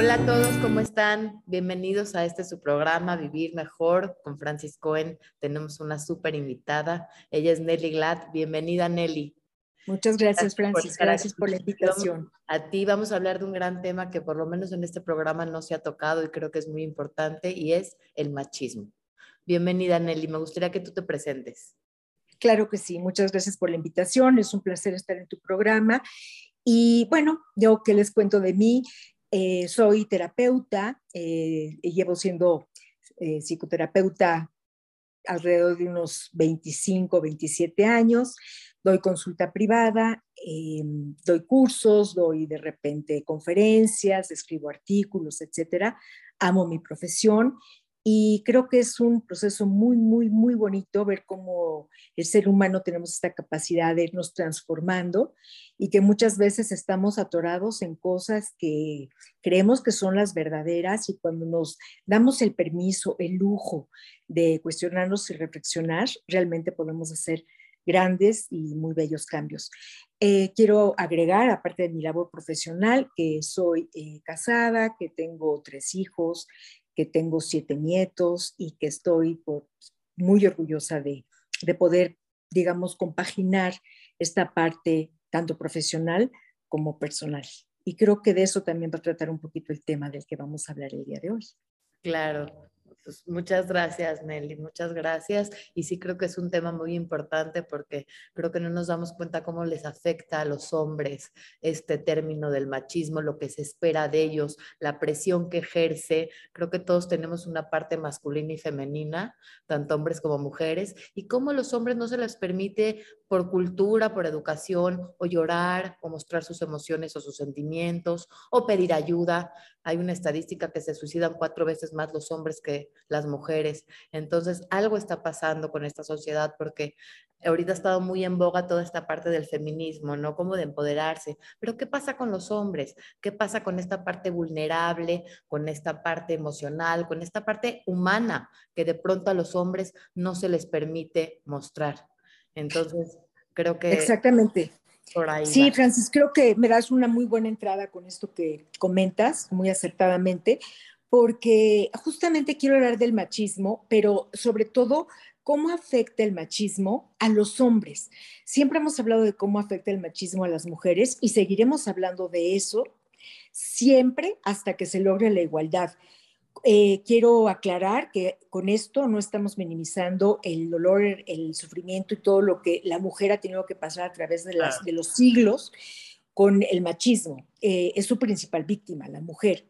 Hola a todos, ¿cómo están? Bienvenidos a este su programa Vivir Mejor con Francis Cohen. Tenemos una súper invitada. Ella es Nelly Glad. Bienvenida, Nelly. Muchas gracias, Francis. Gracias por la invitación. A ti vamos a hablar de un gran tema que por lo menos en este programa no se ha tocado y creo que es muy importante y es el machismo. Bienvenida, Nelly. Me gustaría que tú te presentes. Claro que sí. Muchas gracias por la invitación. Es un placer estar en tu programa. Y bueno, yo que les cuento de mí, eh, soy terapeuta, eh, llevo siendo eh, psicoterapeuta alrededor de unos 25, 27 años, doy consulta privada, doy cursos, doy de repente conferencias, escribo artículos, etcétera. Amo mi profesión y creo que es un proceso muy, muy, muy bonito ver cómo el ser humano tenemos esta capacidad de irnos transformando y que muchas veces estamos atorados en cosas que creemos que son las verdaderas y cuando nos damos el permiso, el lujo de cuestionarnos y reflexionar, realmente podemos hacer grandes y muy bellos cambios. Eh, quiero agregar, aparte de mi labor profesional, que soy eh, casada, que tengo tres hijos, tengo siete nietos y que estoy muy orgullosa de, de poder, digamos, compaginar esta parte tanto profesional como personal. Y creo que de eso también va a tratar un poquito el tema del que vamos a hablar el día de hoy. Claro, pues, muchas gracias, Nelly, muchas gracias. Y sí creo que es un tema muy importante porque creo que no nos damos cuenta cómo les afecta a los hombres este término del machismo, lo que se espera de ellos, la presión que ejerce. Creo que todos tenemos una parte masculina y femenina, tanto hombres como mujeres, y cómo los hombres no se les permite por cultura, por educación, o llorar, o mostrar sus emociones o sus sentimientos, o pedir ayuda. Hay una estadística que se suicidan cuatro veces más los hombres que las mujeres. Entonces, algo está pasando con esta sociedad porque ahorita ha estado muy en boga toda esta parte del feminismo, ¿no? Como de empoderarse. Pero ¿qué pasa con los hombres? ¿Qué pasa con esta parte vulnerable, con esta parte emocional, con esta parte humana que de pronto a los hombres no se les permite mostrar? Entonces, creo que... Exactamente. sí, Francis, creo que me das una muy buena entrada con esto que comentas, muy acertadamente, porque justamente quiero hablar del machismo, pero sobre todo cómo afecta el machismo a los hombres. Siempre hemos hablado de cómo afecta el machismo a las mujeres y seguiremos hablando de eso siempre hasta que se logre la igualdad. Eh, quiero aclarar que con esto no estamos minimizando el dolor, el sufrimiento y todo lo que la mujer ha tenido que pasar a través de, los siglos con el machismo. Eh, es su principal víctima, la mujer.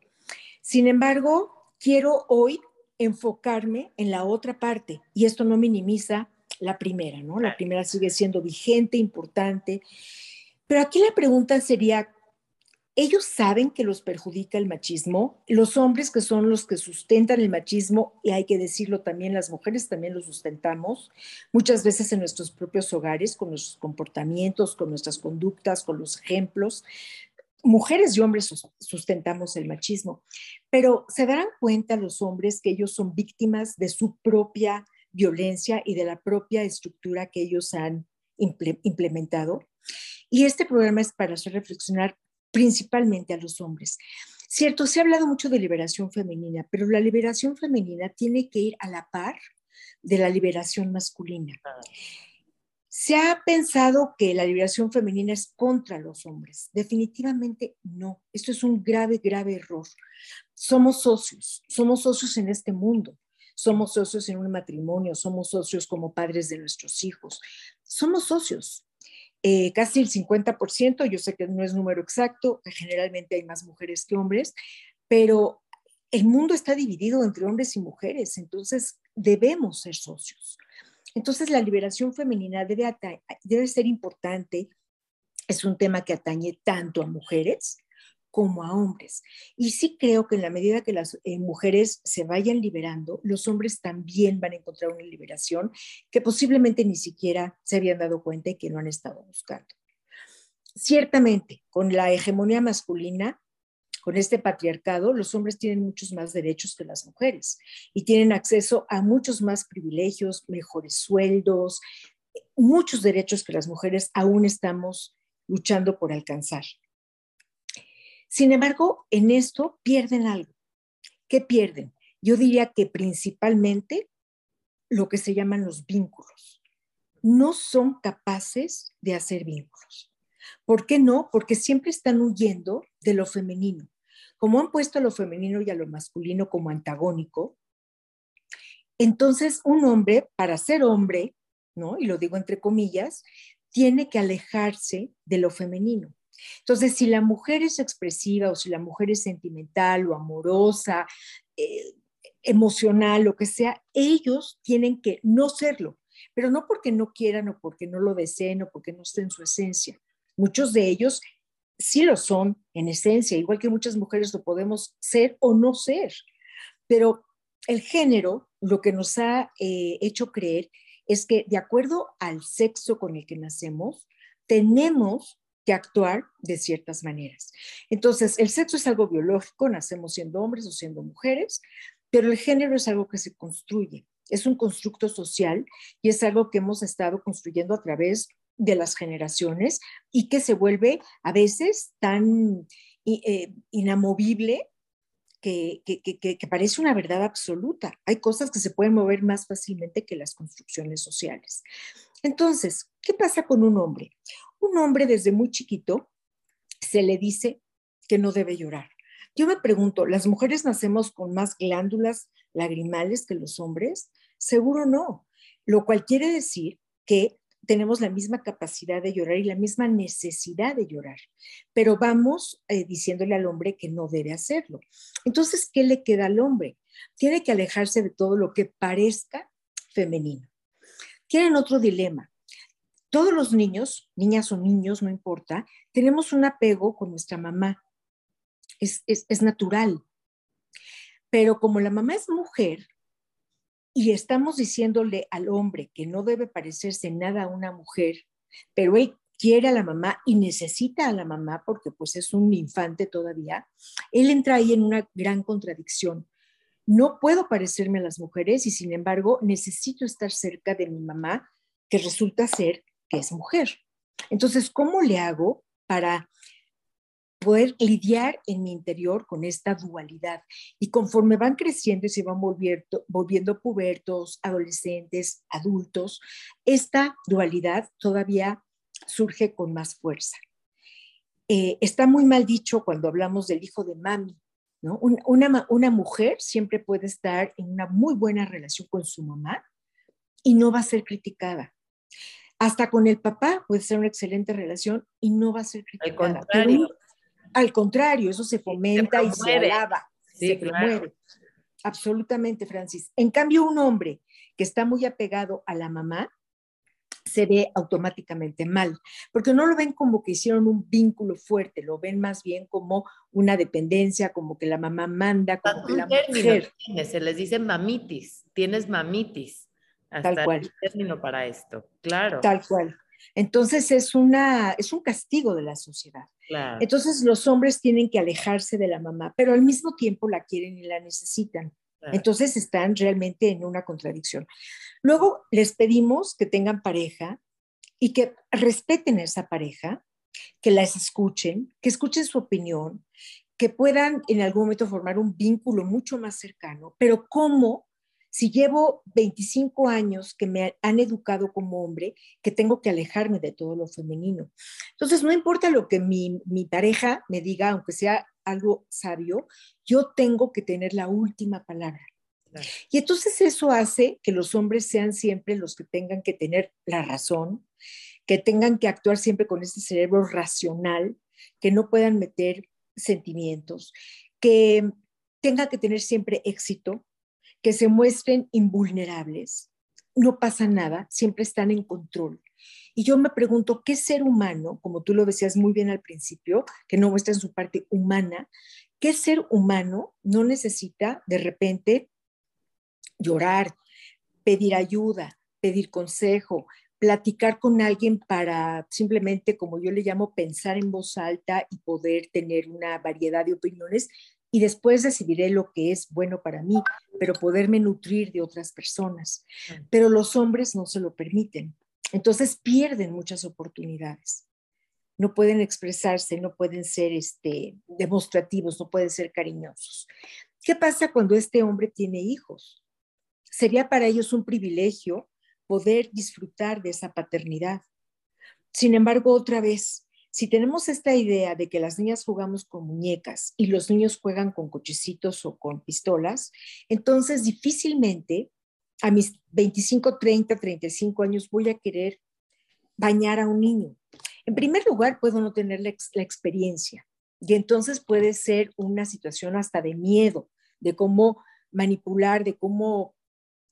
Sin embargo, quiero hoy enfocarme en la otra parte y esto no minimiza la primera, ¿no? La primera sigue siendo vigente, importante. Pero aquí la pregunta sería, ellos saben que los perjudica el machismo, los hombres que son los que sustentan el machismo, y hay que decirlo también, las mujeres también lo sustentamos, muchas veces en nuestros propios hogares, con nuestros comportamientos, con nuestras conductas, con los ejemplos. Mujeres y hombres sustentamos el machismo, pero se darán cuenta los hombres que ellos son víctimas de su propia violencia y de la propia estructura que ellos han implementado. Y este programa es para hacer reflexionar principalmente a los hombres. Cierto, se ha hablado mucho de liberación femenina, pero la liberación femenina tiene que ir a la par de la liberación masculina. Se ha pensado que la liberación femenina es contra los hombres. Definitivamente no. Esto es un grave, grave error. Somos socios, somos socios en este mundo, somos socios en un matrimonio, somos socios como padres de nuestros hijos, somos socios. Eh, casi el 50%, yo sé que no es número exacto, generalmente hay más mujeres que hombres, pero el mundo está dividido entre hombres y mujeres, entonces debemos ser socios. Entonces la liberación femenina debe, debe ser importante, es un tema que atañe tanto a mujeres como a hombres. Y sí creo que en la medida que las eh, mujeres se vayan liberando, los hombres también van a encontrar una liberación que posiblemente ni siquiera se habían dado cuenta y que no han estado buscando. Ciertamente, con la hegemonía masculina, con este patriarcado, los hombres tienen muchos más derechos que las mujeres y tienen acceso a muchos más privilegios, mejores sueldos, muchos derechos que las mujeres aún estamos luchando por alcanzar. Sin embargo, en esto pierden algo. ¿Qué pierden? Yo diría que principalmente lo que se llaman los vínculos. No son capaces de hacer vínculos. ¿Por qué no? Porque siempre están huyendo de lo femenino. Como han puesto a lo femenino y a lo masculino como antagónico, entonces un hombre, para ser hombre, ¿no? Y lo digo entre comillas, tiene que alejarse de lo femenino. Entonces, si la mujer es expresiva o si la mujer es sentimental o amorosa, eh, emocional, lo que sea, ellos tienen que no serlo, pero no porque no quieran o porque no lo deseen o porque no estén en su esencia. Muchos de ellos sí lo son en esencia, igual que muchas mujeres lo podemos ser o no ser, pero el género lo que nos ha eh, hecho creer es que de acuerdo al sexo con el que nacemos, tenemos que actuar de ciertas maneras. Entonces, el sexo es algo biológico, nacemos siendo hombres o siendo mujeres, pero el género es algo que se construye, es un constructo social y es algo que hemos estado construyendo a través de las generaciones y que se vuelve a veces tan eh, inamovible que, que, parece una verdad absoluta. Hay cosas que se pueden mover más fácilmente que las construcciones sociales. Entonces, ¿qué pasa con un hombre? Un hombre desde muy chiquito se le dice que no debe llorar. Yo me pregunto, ¿las mujeres nacemos con más glándulas lagrimales que los hombres? Seguro no, lo cual quiere decir que tenemos la misma capacidad de llorar y la misma necesidad de llorar, pero vamos eh, diciéndole al hombre que no debe hacerlo. Entonces, ¿qué le queda al hombre? Tiene que alejarse de todo lo que parezca femenino. Tienen otro dilema. Todos los niños, niñas o niños, no importa, tenemos un apego con nuestra mamá. Es, es natural. Pero como la mamá es mujer, y estamos diciéndole al hombre que no debe parecerse nada a una mujer, pero él quiere a la mamá y necesita a la mamá porque pues es un infante todavía, él entra ahí en una gran contradicción. No puedo parecerme a las mujeres y sin embargo necesito estar cerca de mi mamá, que resulta ser que es mujer. Entonces, ¿cómo le hago para poder lidiar en mi interior con esta dualidad. Y conforme van creciendo y se van volviendo, volviendo pubertos, adolescentes, adultos, esta dualidad todavía surge con más fuerza. Eh, está muy mal dicho cuando hablamos del hijo de mami, ¿no? Una, una mujer siempre puede estar en una muy buena relación con su mamá y no va a ser criticada. Hasta con el papá puede ser una excelente relación y no va a ser criticada. Al contrario, eso se fomenta y se alaba, se promueve. Absolutamente, Francis. En cambio, un hombre que está muy apegado a la mamá se ve automáticamente mal, porque no lo ven como que hicieron un vínculo fuerte, lo ven más bien como una dependencia, como que la mamá manda, como que la mujer. se les dice mamitis, tienes mamitis. Hasta Tal cual. término para esto, claro. Tal cual. Entonces es, una, es un castigo de la sociedad. Entonces los hombres tienen que alejarse de la mamá, pero al mismo tiempo la quieren y la necesitan. Entonces están realmente en una contradicción. Luego les pedimos que tengan pareja y que respeten a esa pareja, que las escuchen, que escuchen su opinión, que puedan en algún momento formar un vínculo mucho más cercano, pero cómo si llevo 25 años que me han educado como hombre, que tengo que alejarme de todo lo femenino. Entonces, no importa lo que mi, pareja me diga, aunque sea algo sabio, yo tengo que tener la última palabra. Y entonces eso hace que los hombres sean siempre los que tengan que tener la razón, que tengan que actuar siempre con este cerebro racional, que no puedan meter sentimientos, que tengan que tener siempre éxito, que se muestren invulnerables. No pasa nada, siempre están en control. Y yo me pregunto, ¿qué ser humano, como tú lo decías muy bien al principio, que no muestra en su parte humana, qué ser humano no necesita de repente llorar, pedir ayuda, pedir consejo, platicar con alguien para simplemente, como yo le llamo, pensar en voz alta y poder tener una variedad de opiniones y después decidiré lo que es bueno para mí, pero poderme nutrir de otras personas. Pero los hombres no se lo permiten. Entonces pierden muchas oportunidades. no pueden expresarse, no pueden ser este, demostrativos, no pueden ser cariñosos. ¿Qué pasa cuando este hombre tiene hijos? Sería para ellos un privilegio poder disfrutar de esa paternidad. Sin embargo, otra vez, si tenemos esta idea de que las niñas jugamos con muñecas y los niños juegan con cochecitos o con pistolas, entonces difícilmente a mis 25, 30, 35 años voy a querer bañar a un niño. En primer lugar, puedo no tener la, experiencia y entonces puede ser una situación hasta de miedo, de cómo manipular, de cómo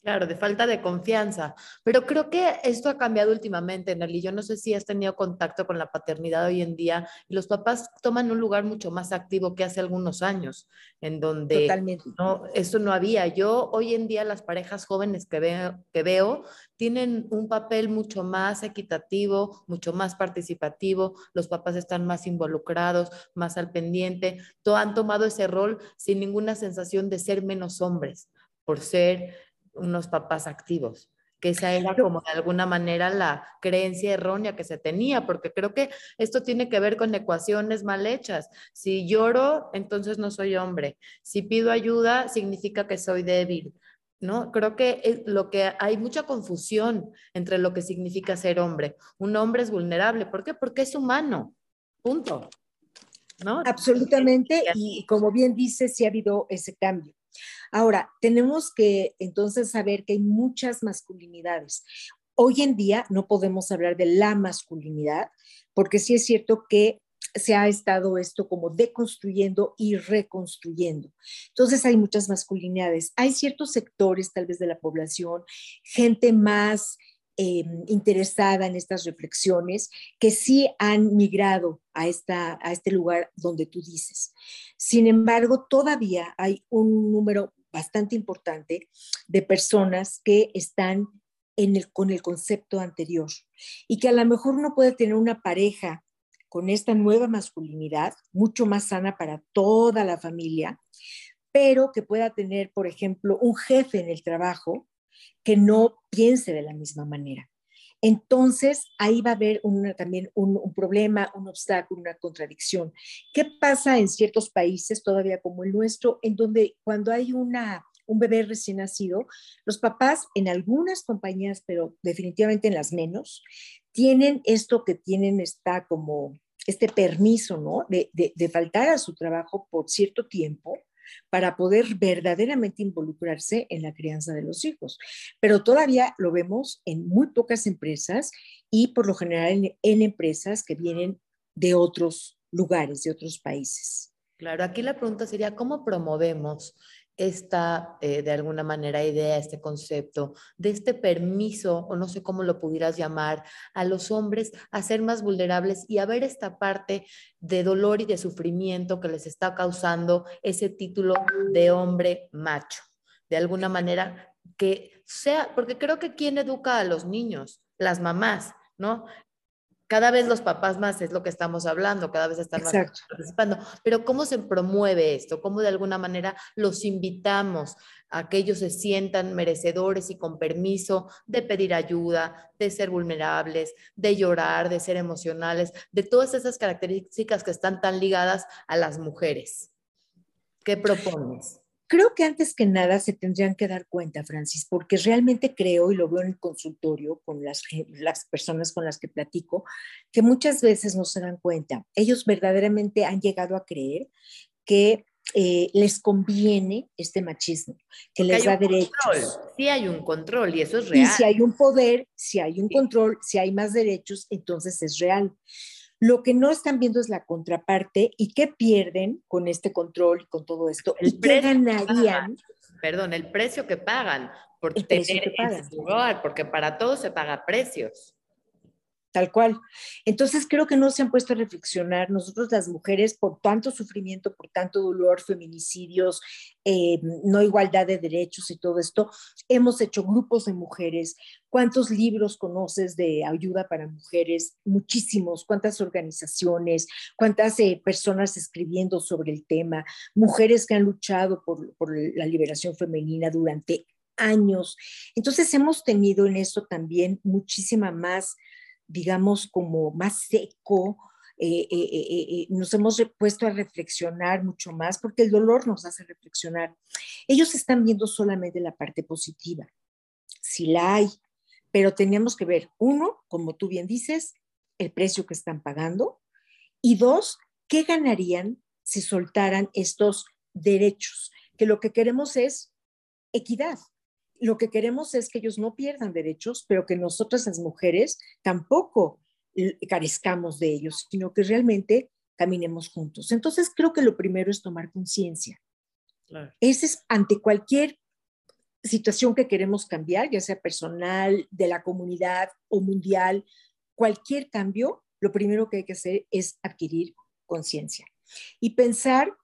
Claro, de falta de confianza. Pero creo que esto ha cambiado últimamente, Nelly. Yo no sé si has tenido contacto con la paternidad hoy en día los papás toman un lugar mucho más activo que hace algunos años, en donde Totalmente. no, eso no había. Yo hoy en día las parejas jóvenes que veo, que veo tienen un papel mucho más equitativo, mucho más participativo. Los papás están más involucrados, más al pendiente. Todo, han tomado ese rol sin ninguna sensación de ser menos hombres, por ser unos papás activos, que esa era como de alguna manera la creencia errónea que se tenía, porque creo que esto tiene que ver con ecuaciones mal hechas. Si lloro, entonces no soy hombre. Si pido ayuda, significa que soy débil. ¿No? Creo que lo que hay mucha confusión entre lo que significa ser hombre. Un hombre es vulnerable, ¿por qué? Porque es humano. Punto. ¿No? Absolutamente, y como bien dice, sí ha habido ese cambio. Ahora, tenemos que entonces saber que hay muchas masculinidades. Hoy en día no podemos hablar de la masculinidad, porque sí es cierto que se ha estado esto como deconstruyendo y reconstruyendo. Entonces hay muchas masculinidades. Hay ciertos sectores tal vez de la población, gente más eh, interesada en estas reflexiones que sí han migrado a, esta, a este lugar donde tú dices. Sin embargo, todavía hay un número bastante importante de personas que están con el concepto anterior y que a lo mejor uno puede tener una pareja con esta nueva masculinidad, mucho más sana para toda la familia, pero que pueda tener, por ejemplo, un jefe en el trabajo que no piense de la misma manera. Entonces, ahí va a haber también un, problema, un obstáculo, una contradicción. ¿Qué pasa en ciertos países, todavía como el nuestro, en donde cuando hay una, un bebé recién nacido, los papás en algunas compañías, pero definitivamente en las menos, tienen esto que tienen, está como este permiso, ¿no? De, de faltar a su trabajo por cierto tiempo para poder verdaderamente involucrarse en la crianza de los hijos. Pero todavía lo vemos en muy pocas empresas y por lo general en, empresas que vienen de otros lugares, de otros países. Claro, aquí la pregunta sería, ¿cómo promovemos esta, eh, de alguna manera, idea, este concepto de este permiso, o no sé cómo lo pudieras llamar, a los hombres a ser más vulnerables y a ver esta parte de dolor y de sufrimiento que les está causando ese título de hombre macho. De alguna manera, que sea, porque creo que quien educa a los niños, las mamás, ¿no? Cada vez los papás más es lo que estamos hablando, cada vez están más participando. Pero ¿cómo se promueve esto? ¿Cómo de alguna manera los invitamos a que ellos se sientan merecedores y con permiso de pedir ayuda, de ser vulnerables, de llorar, de ser emocionales, de todas esas características que están tan ligadas a las mujeres? ¿Qué propones? Creo que antes que nada se tendrían que dar cuenta, Francis, porque realmente creo, y lo veo en el consultorio con las, las personas con las que platico, que muchas veces no se dan cuenta. Ellos verdaderamente han llegado a creer que eh, les conviene este machismo, que les da derechos. Sí hay un control y eso es real. Y si hay un poder, si hay un control, si hay más derechos, entonces es real. Lo que no están viendo es la contraparte y qué pierden con este control y con todo esto. El ¿Y qué ganarían? Perdón, el precio que pagan por tener ese lugar, porque para todo se paga precios tal cual. Entonces creo que no se han puesto a reflexionar nosotros las mujeres por tanto sufrimiento, por tanto dolor, feminicidios, eh, no igualdad de derechos y todo esto. Hemos hecho grupos de mujeres. ¿Cuántos libros conoces de ayuda para mujeres? Muchísimos. ¿Cuántas organizaciones? ¿Cuántas eh, personas escribiendo sobre el tema? Mujeres que han luchado por, por la liberación femenina durante años. Entonces hemos tenido en eso también muchísima más digamos, como más seco, eh, eh, nos hemos puesto a reflexionar mucho más, porque el dolor nos hace reflexionar. Ellos están viendo solamente la parte positiva, si la hay, pero tenemos que ver, uno, como tú bien dices, el precio que están pagando, y dos, ¿qué ganarían si soltaran estos derechos? Que lo que queremos es equidad. Lo que queremos es que ellos no pierdan derechos, pero que nosotras las mujeres tampoco carezcamos de ellos, sino que realmente caminemos juntos. Entonces, creo que lo primero es tomar conciencia. Ese es ante cualquier situación que queremos cambiar, ya sea personal, de la comunidad o mundial, cualquier cambio, lo primero que hay que hacer es adquirir conciencia y pensar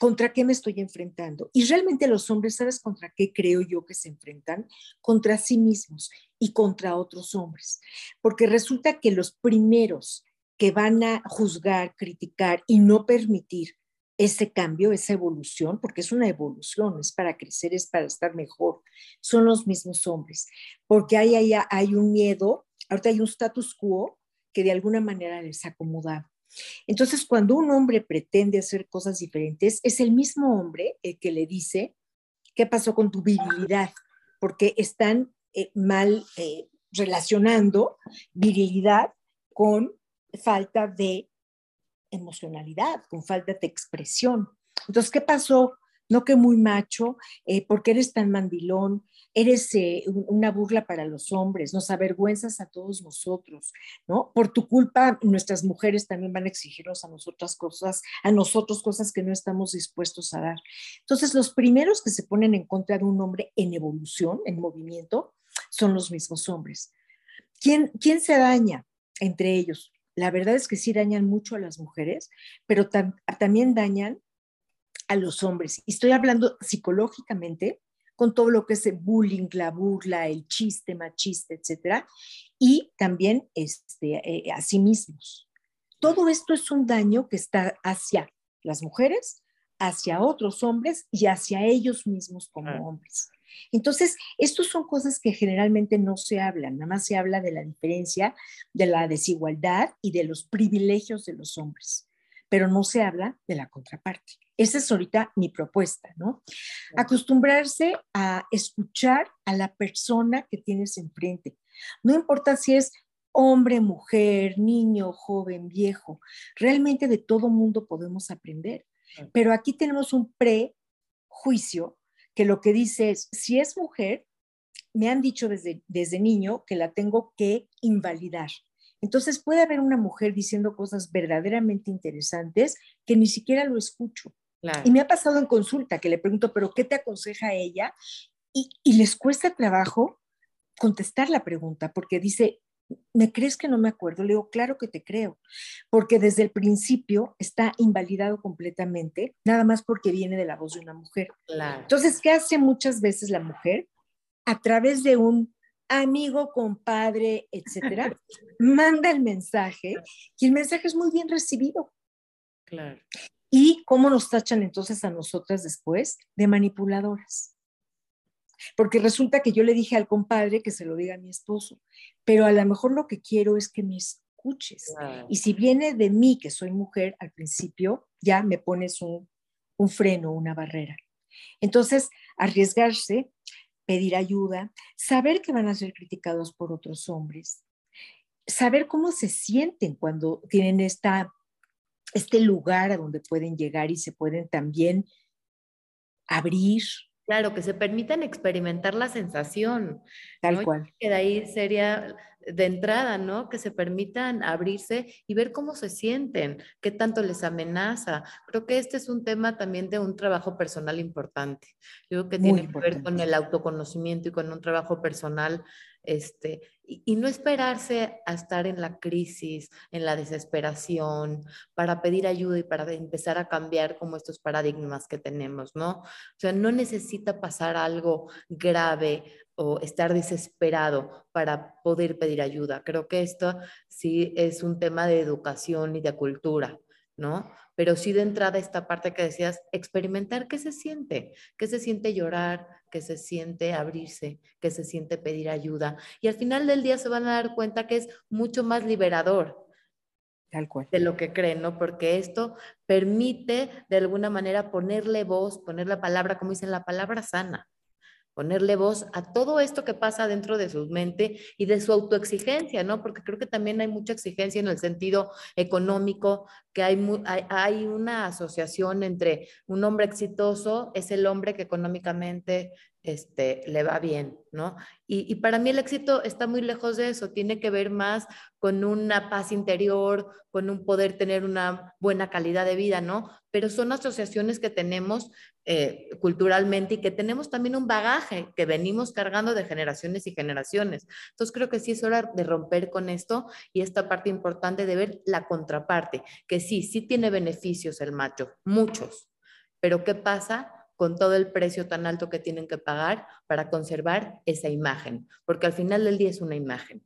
contra qué me estoy enfrentando. Y realmente los hombres, ¿sabes contra qué creo yo que se enfrentan? Contra sí mismos y contra otros hombres. Porque resulta que los primeros que van a juzgar, criticar y no permitir ese cambio, esa evolución, porque es una evolución, es para crecer, es para estar mejor, son los mismos hombres. Porque hay, hay, hay un miedo, ahorita hay un status quo que de alguna manera les acomoda. Entonces, cuando un hombre pretende hacer cosas diferentes, es el mismo hombre el que le dice, ¿qué pasó con tu virilidad? Porque están eh, mal eh, relacionando virilidad con falta de emocionalidad, con falta de expresión. Entonces, ¿qué pasó? No que muy macho, eh, porque eres tan mandilón, eres eh, una burla para los hombres, nos avergüenzas a todos nosotros, ¿no? Por tu culpa, nuestras mujeres también van a exigirnos a nosotras cosas, a nosotros cosas que no estamos dispuestos a dar. Entonces, los primeros que se ponen en contra de un hombre en evolución, en movimiento, son los mismos hombres. ¿Quién, quién se daña entre ellos? La verdad es que sí dañan mucho a las mujeres, pero también dañan a los hombres. Y estoy hablando psicológicamente, con todo lo que es el bullying, la burla, el chiste machista, etcétera, y también este, eh, a sí mismos. Todo esto es un daño que está hacia las mujeres, hacia otros hombres y hacia ellos mismos como hombres. Entonces, estas son cosas que generalmente no se hablan, nada más se habla de la diferencia, de la desigualdad y de los privilegios de los hombres, pero no se habla de la contraparte. Esa es ahorita mi propuesta, ¿no? Acostumbrarse a escuchar a la persona que tienes enfrente. No importa si es hombre, mujer, niño, joven, viejo. Realmente de todo mundo podemos aprender. Pero aquí tenemos un prejuicio que lo que dice es, si es mujer, me han dicho desde, desde niño que la tengo que invalidar. Entonces puede haber una mujer diciendo cosas verdaderamente interesantes que ni siquiera lo escucho. Y me ha pasado en consulta que le pregunto, pero ¿qué te aconseja ella? Y, les cuesta trabajo contestar la pregunta porque dice, ¿me crees que no me acuerdo? Le digo, claro que te creo, porque desde el principio está invalidado completamente, nada más porque viene de la voz de una mujer. Entonces, ¿qué hace muchas veces la mujer? A través de un amigo, compadre, etcétera, manda el mensaje y el mensaje es muy bien recibido. Claro. ¿Y cómo nos tachan entonces a nosotras después? De manipuladoras. Porque resulta que yo le dije al compadre que se lo diga a mi esposo, pero a lo mejor lo que quiero es que me escuches. Y si viene de mí, que soy mujer, al principio ya me pones un, un freno, una barrera. Entonces, arriesgarse, pedir ayuda, saber que van a ser criticados por otros hombres, saber cómo se sienten cuando tienen esta este lugar a donde pueden llegar y se pueden también abrir. Claro, que se permitan experimentar la sensación. Tal cual. Que de ahí sería de entrada, ¿no? Que se permitan abrirse y ver cómo se sienten, qué tanto les amenaza. Creo que este es un tema también de un trabajo personal importante. Yo creo que tiene que ver con el autoconocimiento y con un trabajo personal este, y, no esperarse a estar en la crisis, en la desesperación, para pedir ayuda y para empezar a cambiar como estos paradigmas que tenemos, ¿no? O sea, no necesita pasar algo grave o estar desesperado para poder pedir ayuda. Creo que esto sí es un tema de educación y de cultura. ¿no? Pero sí de entrada esta parte que decías, experimentar qué se siente, qué se siente llorar, qué se siente abrirse, qué se siente pedir ayuda. Y al final del día se van a dar cuenta que es mucho más liberador Tal cual. de lo que creen, ¿no? Porque esto permite de alguna manera ponerle voz, poner la palabra, como dicen, la palabra sana ponerle voz a todo esto que pasa dentro de su mente y de su autoexigencia, ¿no? Porque creo que también hay mucha exigencia en el sentido económico, que hay, hay, una asociación entre un hombre exitoso es el hombre que económicamente este, le va bien, ¿no? Y, para mí el éxito está muy lejos de eso, tiene que ver más con una paz interior, con un poder tener una buena calidad de vida, ¿no? Pero son asociaciones que tenemos eh, culturalmente y que tenemos también un bagaje que venimos cargando de generaciones y generaciones. Entonces creo que sí es hora de romper con esto y esta parte importante de ver la contraparte, que sí, sí tiene beneficios el macho, muchos, pero ¿qué pasa? Con todo el precio tan alto que tienen que pagar para conservar esa imagen, porque al final del día es una imagen.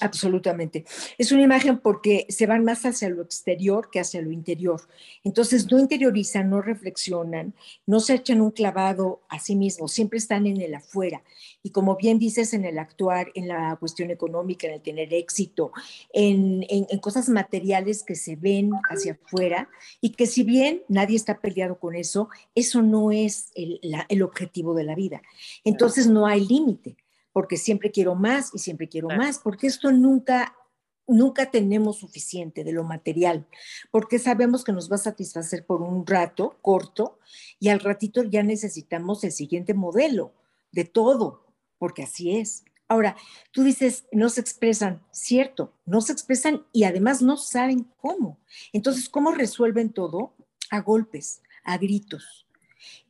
Absolutamente. Es una imagen porque se van más hacia lo exterior que hacia lo interior. Entonces no interiorizan, no reflexionan, no se echan un clavado a sí mismos, siempre están en el afuera. Y como bien dices, en el actuar, en la cuestión económica, en el tener éxito, en, cosas materiales que se ven hacia afuera y que si bien nadie está peleado con eso, eso no es el, objetivo de la vida. Entonces no hay límite porque siempre quiero más y siempre quiero más, porque esto nunca nunca tenemos suficiente de lo material, porque sabemos que nos va a satisfacer por un rato corto y al ratito ya necesitamos el siguiente modelo de todo, porque así es. Ahora, tú dices, no se expresan, cierto, no se expresan y además no saben cómo. Entonces, ¿cómo resuelven todo? A golpes, a gritos.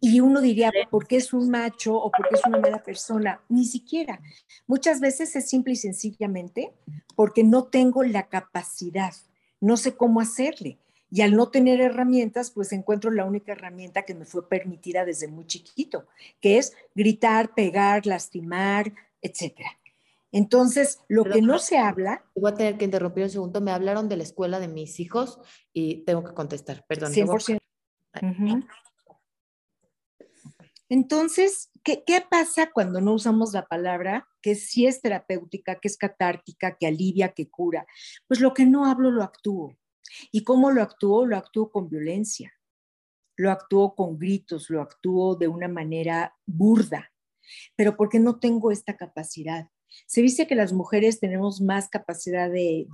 Y uno diría, ¿por qué es un macho o por qué es una mala persona? Ni siquiera. Muchas veces es simple y sencillamente porque no tengo la capacidad, no sé cómo hacerle. Y al no tener herramientas, pues encuentro la única herramienta que me fue permitida desde muy chiquito, que es gritar, pegar, lastimar, etcétera. Entonces, lo que no se habla... Voy a tener que interrumpir un segundo. Me hablaron de la escuela de mis hijos y tengo que contestar. Perdón. 100%. Entonces, ¿qué, pasa cuando no usamos la palabra que sí es terapéutica, que es catártica, que alivia, que cura? Pues lo que no hablo lo actúo. ¿Y cómo lo actúo? Lo actúo con violencia, lo actúo con gritos, lo actúo de una manera burda, pero porque no tengo esta capacidad. Se dice que las mujeres tenemos más capacidad de,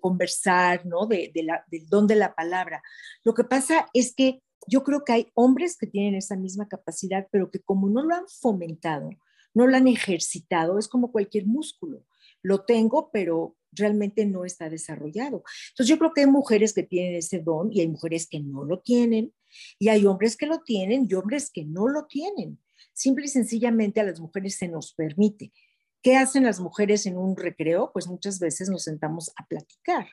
conversar, ¿no? del don de la palabra. Lo que pasa es que yo creo que hay hombres que tienen esa misma capacidad, pero que como no lo han fomentado, no lo han ejercitado, es como cualquier músculo. Lo tengo, pero realmente no está desarrollado. Entonces yo creo que hay mujeres que tienen ese don y hay mujeres que no lo tienen y hay hombres que lo tienen y hombres que no lo tienen. Simple y sencillamente a las mujeres se nos permite. ¿Qué hacen las mujeres en un recreo? Pues muchas veces nos sentamos a platicar.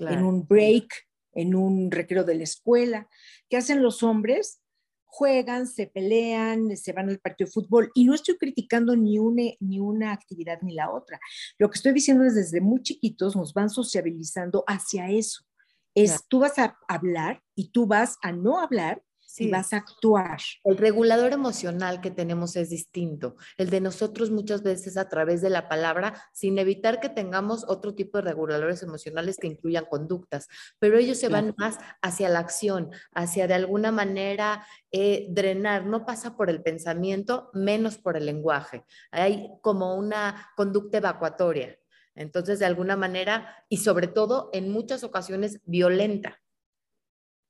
En un break en un recreo de la escuela. ¿Qué hacen los hombres? Juegan, se pelean, se van al partido de fútbol y no estoy criticando ni una, ni una actividad ni la otra. Lo que estoy diciendo es desde muy chiquitos nos van sociabilizando hacia eso. Es tú vas a hablar y tú vas a no hablar y vas a actuar. El regulador emocional que tenemos es distinto. El de nosotros muchas veces a través de la palabra, sin evitar que tengamos otro tipo de reguladores emocionales que incluyan conductas, pero ellos se van más hacia la acción, hacia de alguna manera eh, drenar, no pasa por el pensamiento, menos por el lenguaje. Hay como una conducta evacuatoria. Entonces, de alguna manera, y sobre todo en muchas ocasiones violenta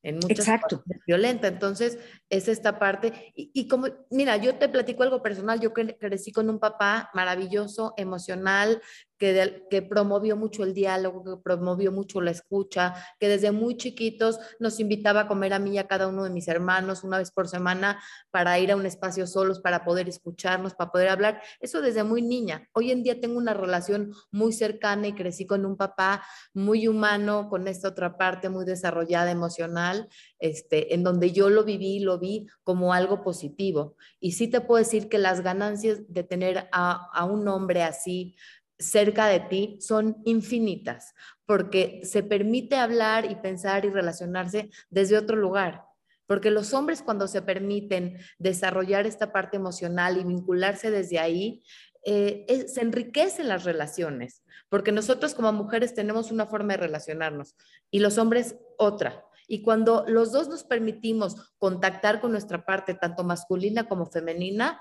en muchas Exacto. violenta. Entonces, es esta parte. Y, como, mira, yo te platico algo personal, yo crecí con un papá maravilloso, emocional, que, promovió mucho el diálogo, que promovió mucho la escucha, que desde muy chiquitos nos invitaba a comer a mí y a cada uno de mis hermanos una vez por semana para ir a un espacio solos, para poder escucharnos, para poder hablar. Eso desde muy niña. Hoy en día tengo una relación muy cercana y crecí con un papá muy humano, con esta otra parte muy desarrollada emocional, este, en donde yo lo viví, lo vi como algo positivo. Y sí te puedo decir que las ganancias de tener a un hombre así, cerca de ti son infinitas, porque se permite hablar y pensar y relacionarse desde otro lugar. Porque los hombres cuando se permiten desarrollar esta parte emocional y vincularse desde ahí, eh, se enriquecen las relaciones, porque nosotros como mujeres tenemos una forma de relacionarnos y los hombres otra. Y cuando los dos nos permitimos contactar con nuestra parte, tanto masculina como femenina,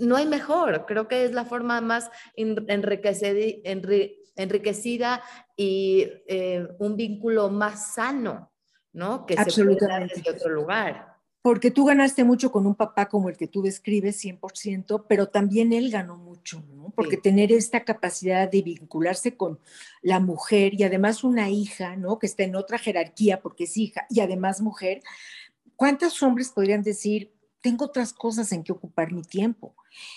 no hay mejor. Creo que es la forma más enriquecida, y eh, un vínculo más sano, ¿no? Que se puede dar desde otro lugar. Porque tú ganaste mucho con un papá como el que tú describes, 100%, pero también él ganó mucho, ¿no? Porque tener esta capacidad de vincularse con la mujer y además una hija, ¿no? Que está en otra jerarquía porque es hija y además mujer, ¿cuántos hombres podrían decir, tengo otras cosas en que ocupar mi tiempo?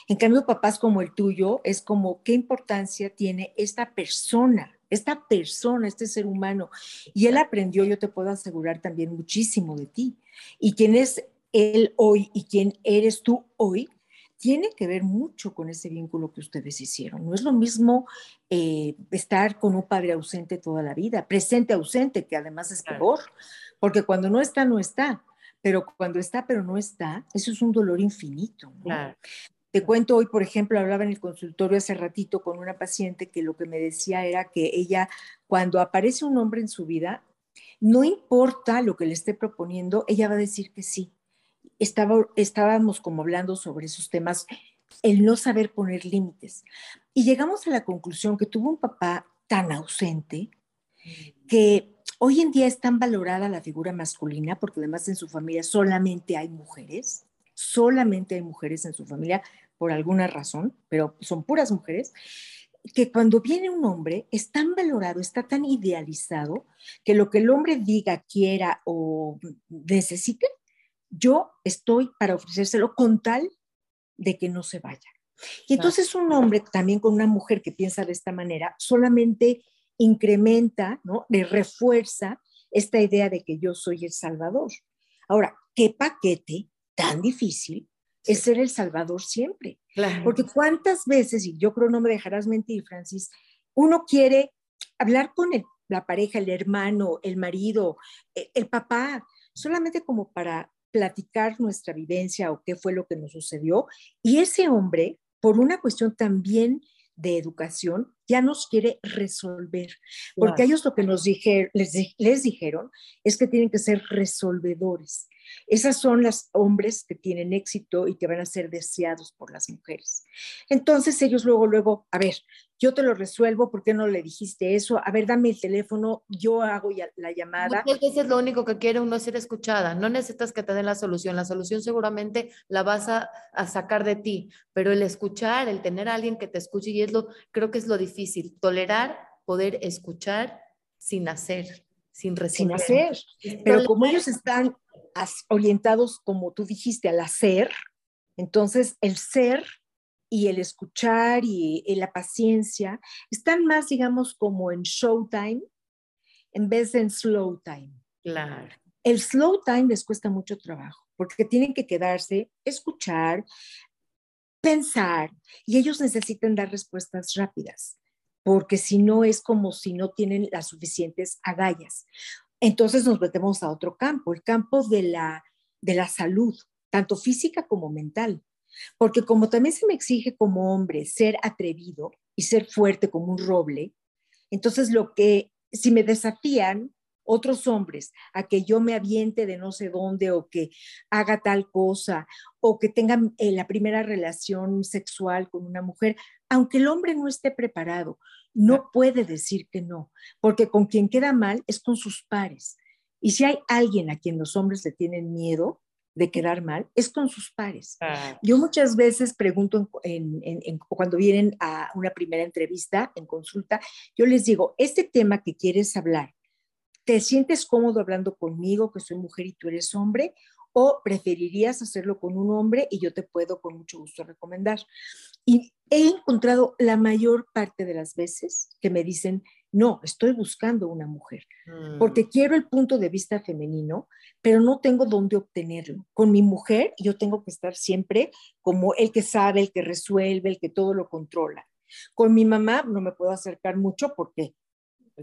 En cambio, papás como el tuyo, es como, ¿qué importancia tiene esta persona? Esta persona, este ser humano. Y él aprendió, yo te puedo asegurar también muchísimo de ti. Y quién es él hoy y quién eres tú hoy, tiene que ver mucho con ese vínculo que ustedes hicieron. No es lo mismo eh, estar con un padre ausente toda la vida, presente ausente, que además es peor, porque cuando no está, no está, pero cuando está, pero no está, eso es un dolor infinito. Te cuento hoy, por ejemplo, hablaba en el consultorio hace ratito con una paciente que lo que me decía era que ella, cuando aparece un hombre en su vida, no importa lo que le esté proponiendo, ella va a decir que sí. Estaba, estábamos como hablando sobre esos temas, el no saber poner límites. Y llegamos a la conclusión que tuvo un papá tan ausente que hoy en día es tan valorada la figura masculina, porque además en su familia solamente hay mujeres, solamente hay mujeres en su familia por alguna razón, pero son puras mujeres, que cuando viene un hombre es tan valorado, está tan idealizado, que lo que el hombre diga, quiera o necesite, yo estoy para ofrecérselo con tal de que no se vaya. Y entonces un hombre también con una mujer que piensa de esta manera solamente incrementa, ¿no? Le refuerza esta idea de que yo soy el Salvador. Ahora, ¿qué paquete tan difícil es ser el Salvador siempre? Porque cuántas veces, y yo creo no me dejarás mentir, Francis, uno quiere hablar con la pareja, el hermano, el marido, el, el papá, solamente como para platicar nuestra vivencia o qué fue lo que nos sucedió. Y ese hombre, por una cuestión también de educación, ya nos quiere resolver, porque ellos lo que nos dije, les, les dijeron es que tienen que ser resolvedores. Esas son las hombres que tienen éxito y que van a ser deseados por las mujeres. Entonces ellos luego, luego, a ver, yo te lo resuelvo, ¿por qué no le dijiste eso? A ver, dame el teléfono, yo hago la llamada. Muchas veces lo único que quiere uno es ser escuchada, no necesitas que te den la solución, la solución seguramente la vas a, a, sacar de ti, pero el escuchar, el tener a alguien que te escuche, y es lo, creo que es lo difícil, tolerar, poder escuchar sin hacer, sin. Sin hacer, pero como ellos están orientados, como tú dijiste, al hacer, entonces el ser y el escuchar y, la paciencia están más, digamos, como en showtime en vez de en slow time. Claro. El slow time les cuesta mucho trabajo porque tienen que quedarse, escuchar, pensar y ellos necesitan dar respuestas rápidas porque si no es como si no tienen las suficientes agallas. Entonces nos metemos a otro campo, el campo de la, de la salud, tanto física como mental. Porque como también se me exige como hombre ser atrevido y ser fuerte como un roble, entonces lo que, si me desafían otros hombres a que yo me aviente de no sé dónde o que haga tal cosa o que tenga eh, la primera relación sexual con una mujer, aunque el hombre no esté preparado, no puede decir que no, porque con quien queda mal es con sus pares. Y si hay alguien a quien los hombres le tienen miedo, de quedar mal es con sus pares. Ah. Yo muchas veces pregunto cuando vienen a una primera entrevista en consulta, yo les digo, este tema que quieres hablar, ¿te sientes cómodo hablando conmigo, que soy mujer y tú eres hombre? ¿O preferirías hacerlo con un hombre y yo te puedo con mucho gusto recomendar? Y he encontrado la mayor parte de las veces que me dicen, no, estoy buscando una mujer, mm. porque quiero el punto de vista femenino, pero no tengo dónde obtenerlo. Con mi mujer yo tengo que estar siempre como el que sabe, el que resuelve, el que todo lo controla. Con mi mamá no me puedo acercar mucho porque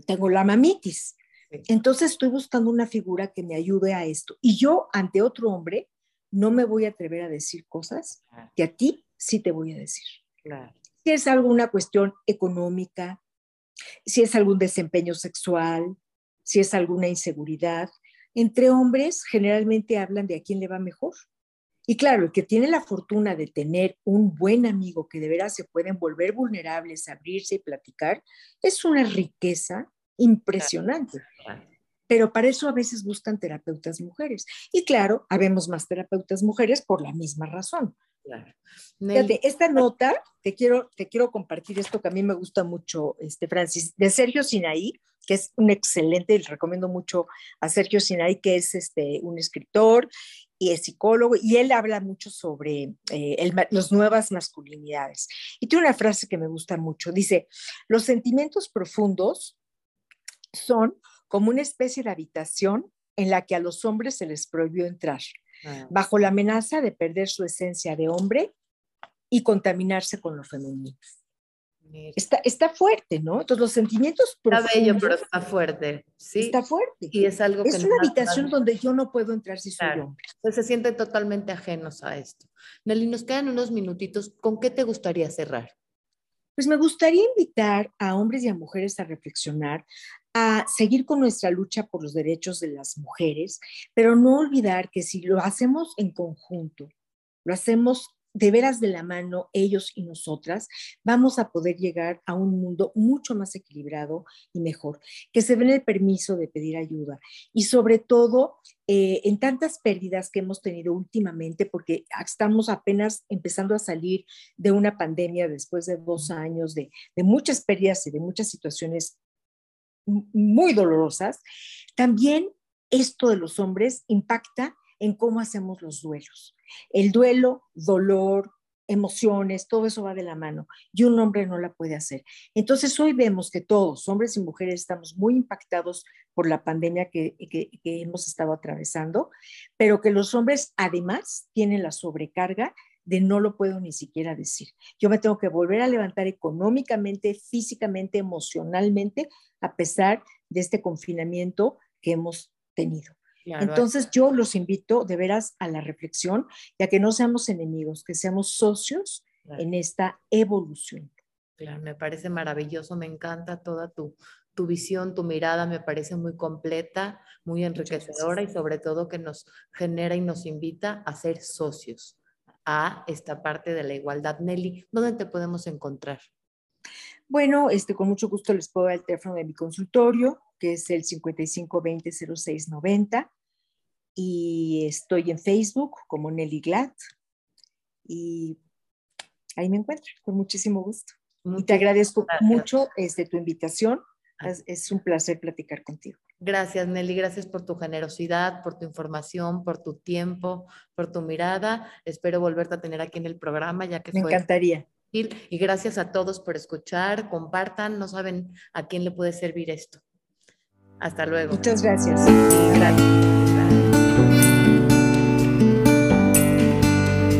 tengo la mamitis. Entonces estoy buscando una figura que me ayude a esto. Y yo ante otro hombre no me voy a atrever a decir cosas que a ti sí te voy a decir. Si es alguna cuestión económica, si es algún desempeño sexual, si es alguna inseguridad. Entre hombres generalmente hablan de a quién le va mejor. Y claro, el que tiene la fortuna de tener un buen amigo que de veras se pueden volver vulnerables, abrirse y platicar, es una riqueza impresionante. Pero para eso a veces buscan terapeutas mujeres. Y claro, habemos más terapeutas mujeres por la misma razón. Claro. esta nota, te quiero, te quiero compartir esto que a mí me gusta mucho, este, Francis, de Sergio Sinaí, que es un excelente, le recomiendo mucho a Sergio Sinaí, que es este, un escritor y es psicólogo, y él habla mucho sobre eh, las nuevas masculinidades. Y tiene una frase que me gusta mucho, dice, los sentimientos profundos son como una especie de habitación en la que a los hombres se les prohibió entrar, ah. bajo la amenaza de perder su esencia de hombre y contaminarse con lo femenino. Está, está fuerte, ¿no? Entonces los sentimientos Está bello, pero está fuerte, ¿sí? Está fuerte. Y es algo Es una habitación donde yo no puedo entrar si soy hombre. Pues se sienten totalmente ajenos a esto. Nelly, nos quedan unos minutitos. ¿Con qué te gustaría cerrar? Pues me gustaría invitar a hombres y a mujeres a reflexionar, a seguir con nuestra lucha por los derechos de las mujeres, pero no olvidar que si lo hacemos en conjunto, lo hacemos de veras de la mano ellos y nosotras, vamos a poder llegar a un mundo mucho más equilibrado y mejor, que se den el permiso de pedir ayuda. Y sobre todo eh, en tantas pérdidas que hemos tenido últimamente, porque estamos apenas empezando a salir de una pandemia después de dos años de, de muchas pérdidas y de muchas situaciones muy dolorosas, también esto de los hombres impacta en cómo hacemos los duelos. El duelo, dolor, emociones, todo eso va de la mano y un hombre no la puede hacer. Entonces hoy vemos que todos, hombres y mujeres, estamos muy impactados por la pandemia que, que, hemos estado atravesando, pero que los hombres además tienen la sobrecarga de no lo puedo ni siquiera decir. Yo me tengo que volver a levantar económicamente, físicamente, emocionalmente, a pesar de este confinamiento que hemos tenido. Entonces yo los invito de veras a la reflexión y a que no seamos enemigos, que seamos socios en esta evolución. Claro, me parece maravilloso, me encanta toda tu, tu visión, tu mirada, me parece muy completa, muy enriquecedora y sobre todo que nos genera y nos invita a ser socios a esta parte de la igualdad. Nelly, ¿dónde te podemos encontrar? Bueno, este, con mucho gusto les puedo dar el teléfono de mi consultorio, que es el 5520-0690 y estoy en Facebook como Nelly Glad y ahí me encuentro con muchísimo gusto. y te agradezco mucho este, tu invitación. Ah. Es, un placer platicar contigo. Gracias, Nelly. Gracias por tu generosidad, por tu información, por tu tiempo, por tu mirada. Espero volverte a tener aquí en el programa, ya que Me encantaría. Y gracias a todos por escuchar. Compartan. No saben a quién le puede servir esto. Hasta luego. Muchas gracias. Gracias.